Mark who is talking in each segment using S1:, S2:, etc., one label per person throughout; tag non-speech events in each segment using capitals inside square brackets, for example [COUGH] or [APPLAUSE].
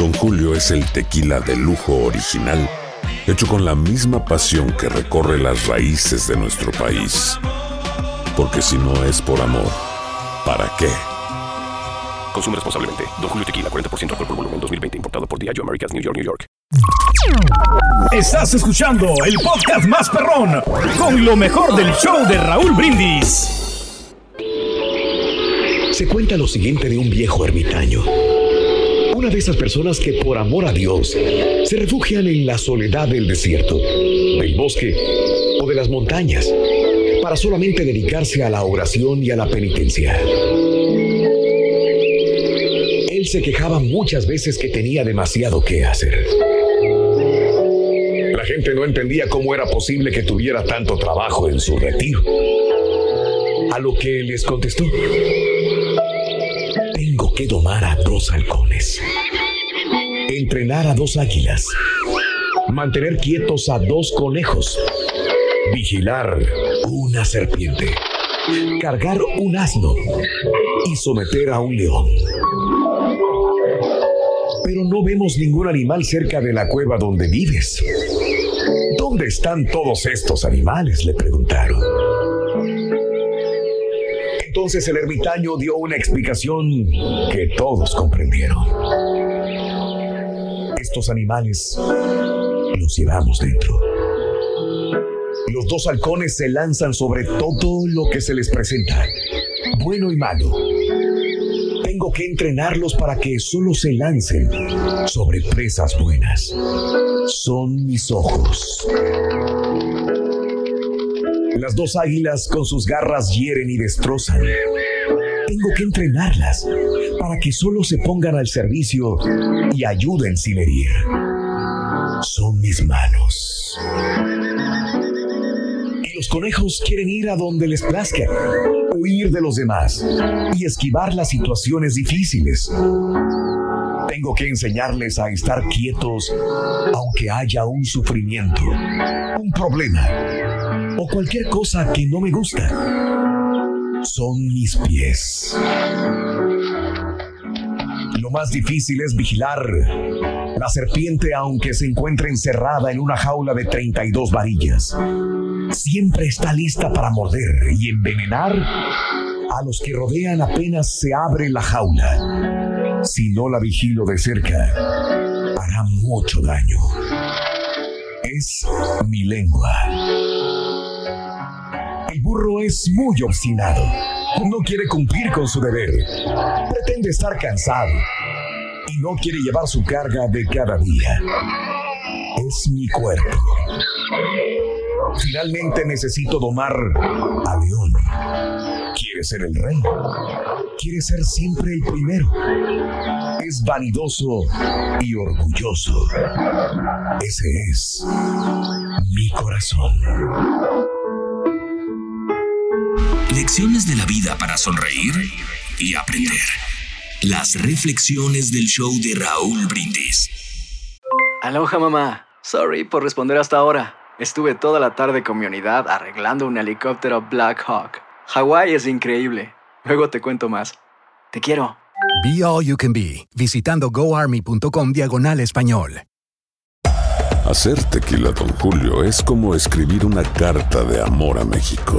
S1: Don Julio es el tequila de lujo original, hecho con la misma pasión que recorre las raíces de nuestro país. Porque si no es por amor, ¿para qué?
S2: Consume responsablemente. Don Julio Tequila, 40% alcohol por volumen, 2020. Importado por Diageo Americas, New York, New York.
S3: Estás escuchando el podcast más perrón con lo mejor del show de Raúl Brindis.
S4: Se cuenta lo siguiente de un viejo ermitaño. Una de esas personas que por amor a Dios se refugian en la soledad del desierto, del bosque o de las montañas para solamente dedicarse a la oración y a la penitencia. Él se quejaba muchas veces que tenía demasiado que hacer. La gente no entendía cómo era posible que tuviera tanto trabajo en su retiro. A lo que les contestó, que domar a dos halcones, entrenar a dos águilas, mantener quietos a dos conejos, vigilar una serpiente, cargar un asno y someter a un león. Pero no vemos ningún animal cerca de la cueva donde vives. ¿Dónde están todos estos animales? le preguntaron. Entonces el ermitaño dio una explicación que todos comprendieron. Estos animales los llevamos dentro. Los dos halcones se lanzan sobre todo lo que se les presenta, bueno y malo. Tengo que entrenarlos para que solo se lancen sobre presas buenas. Son mis ojos. Las dos águilas con sus garras hieren y destrozan. Tengo que entrenarlas para que solo se pongan al servicio y ayuden sin herir. Son mis manos. Y los conejos quieren ir a donde les plazca, huir de los demás y esquivar las situaciones difíciles. Tengo que enseñarles a estar quietos aunque haya un sufrimiento, un problema o cualquier cosa que no me gusta. Son mis pies. Lo más difícil es vigilar la serpiente aunque se encuentre encerrada en una jaula de 32 varillas. Siempre está lista para morder y envenenar a los que rodean apenas se abre la jaula. Si no la vigilo de cerca, hará mucho daño. Es mi lengua. Burro es muy obstinado. No quiere cumplir con su deber. Pretende estar cansado y no quiere llevar su carga de cada día. Es mi cuerpo. Finalmente necesito domar a León. Quiere ser el rey. Quiere ser siempre el primero. Es vanidoso y orgulloso. Ese es mi corazón.
S5: Lecciones de la vida para sonreír y aprender. Las reflexiones del show de Raúl Brindis.
S6: Aloha mamá. Sorry por responder hasta ahora. Estuve toda la tarde con mi unidad arreglando un helicóptero Black Hawk. Hawái es increíble. Luego te cuento más. Te quiero.
S7: Be All You Can Be, visitando goarmy.com diagonal español.
S1: Hacer tequila, Don Julio, es como escribir una carta de amor a México.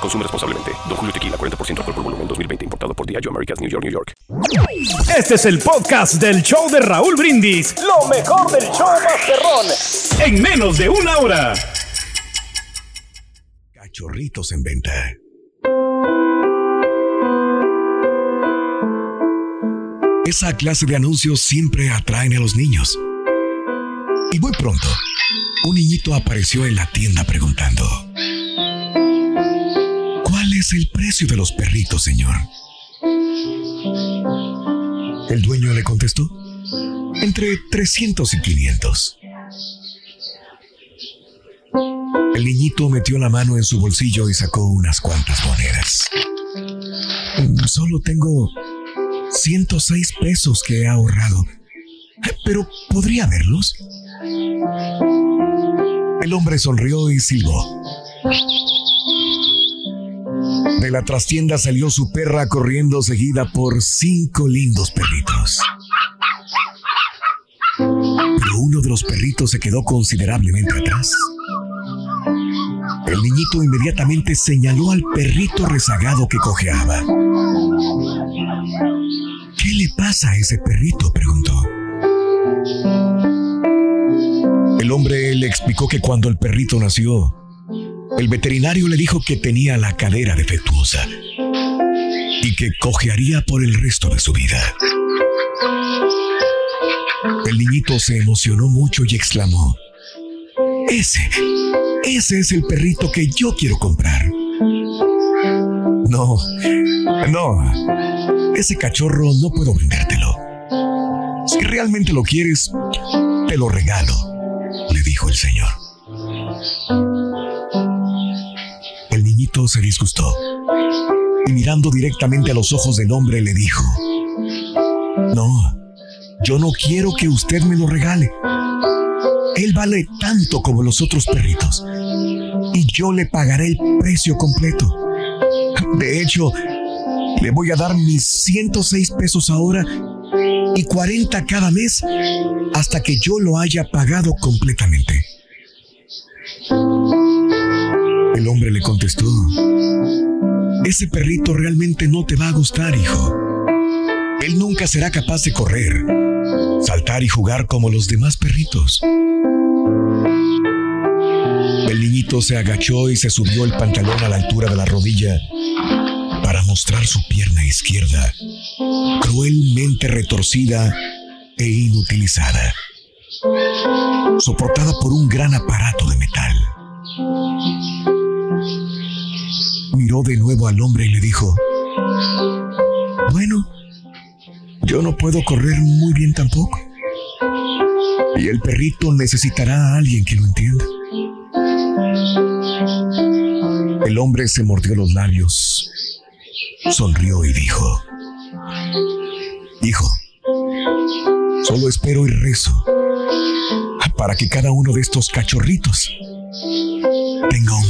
S2: Consume responsablemente. Don Julio Tequila, 40% alcohol por volumen, 2020. Importado por Diageo Americas, New York, New York.
S3: Este es el podcast del show de Raúl Brindis. Lo mejor del show Masterrón. En menos de una hora.
S4: Cachorritos en venta. Esa clase de anuncios siempre atraen a los niños. Y muy pronto, un niñito apareció en la tienda preguntando, ¿cuál es el precio de los perritos, señor? El dueño le contestó, entre 300 y 500. El niñito metió la mano en su bolsillo y sacó unas cuantas monedas. Solo tengo 106 pesos que he ahorrado. Pero ¿podría verlos? El hombre sonrió y silbó. La trastienda salió su perra corriendo seguida por cinco lindos perritos. Pero uno de los perritos se quedó considerablemente atrás. El niñito inmediatamente señaló al perrito rezagado que cojeaba. ¿Qué le pasa a ese perrito? preguntó. El hombre le explicó que cuando el perrito nació, el veterinario le dijo que tenía la cadera defectuosa y que cojearía por el resto de su vida. El niñito se emocionó mucho y exclamó, ese, ese es el perrito que yo quiero comprar. No, no, ese cachorro no puedo vendértelo. Si realmente lo quieres, te lo regalo, le dijo el señor. Se disgustó y mirando directamente a los ojos del hombre le dijo, no, yo no quiero que usted me lo regale. Él vale tanto como los otros perritos. Y yo le pagaré el precio completo. De hecho, le voy a dar mis 106 pesos ahora y 40 cada mes hasta que yo lo haya pagado completamente. Le contestó, ese perrito realmente no te va a gustar, hijo. Él nunca será capaz de correr, saltar y jugar como los demás perritos. El niñito se agachó y se subió el pantalón a la altura de la rodilla para mostrar su pierna izquierda, cruelmente retorcida e inutilizada, soportada por un gran aparato De nuevo al hombre y le dijo, bueno, yo no puedo correr muy bien tampoco. Y el perrito necesitará a alguien que lo entienda. El hombre se mordió los labios, sonrió y dijo, Hijo, solo espero y rezo para que cada uno de estos cachorritos tenga un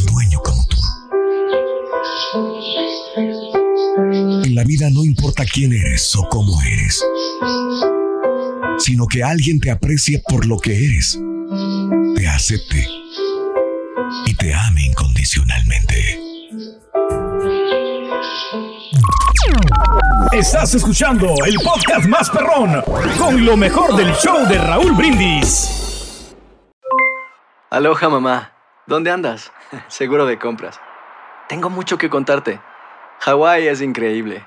S4: vida no importa quién eres o cómo eres, sino que alguien te aprecie por lo que eres, te acepte y te ame incondicionalmente.
S3: Estás escuchando el podcast más perrón con lo mejor del show de Raúl Brindis.
S6: Aloha mamá, ¿dónde andas? [LAUGHS] Seguro de compras. Tengo mucho que contarte. Hawái es increíble.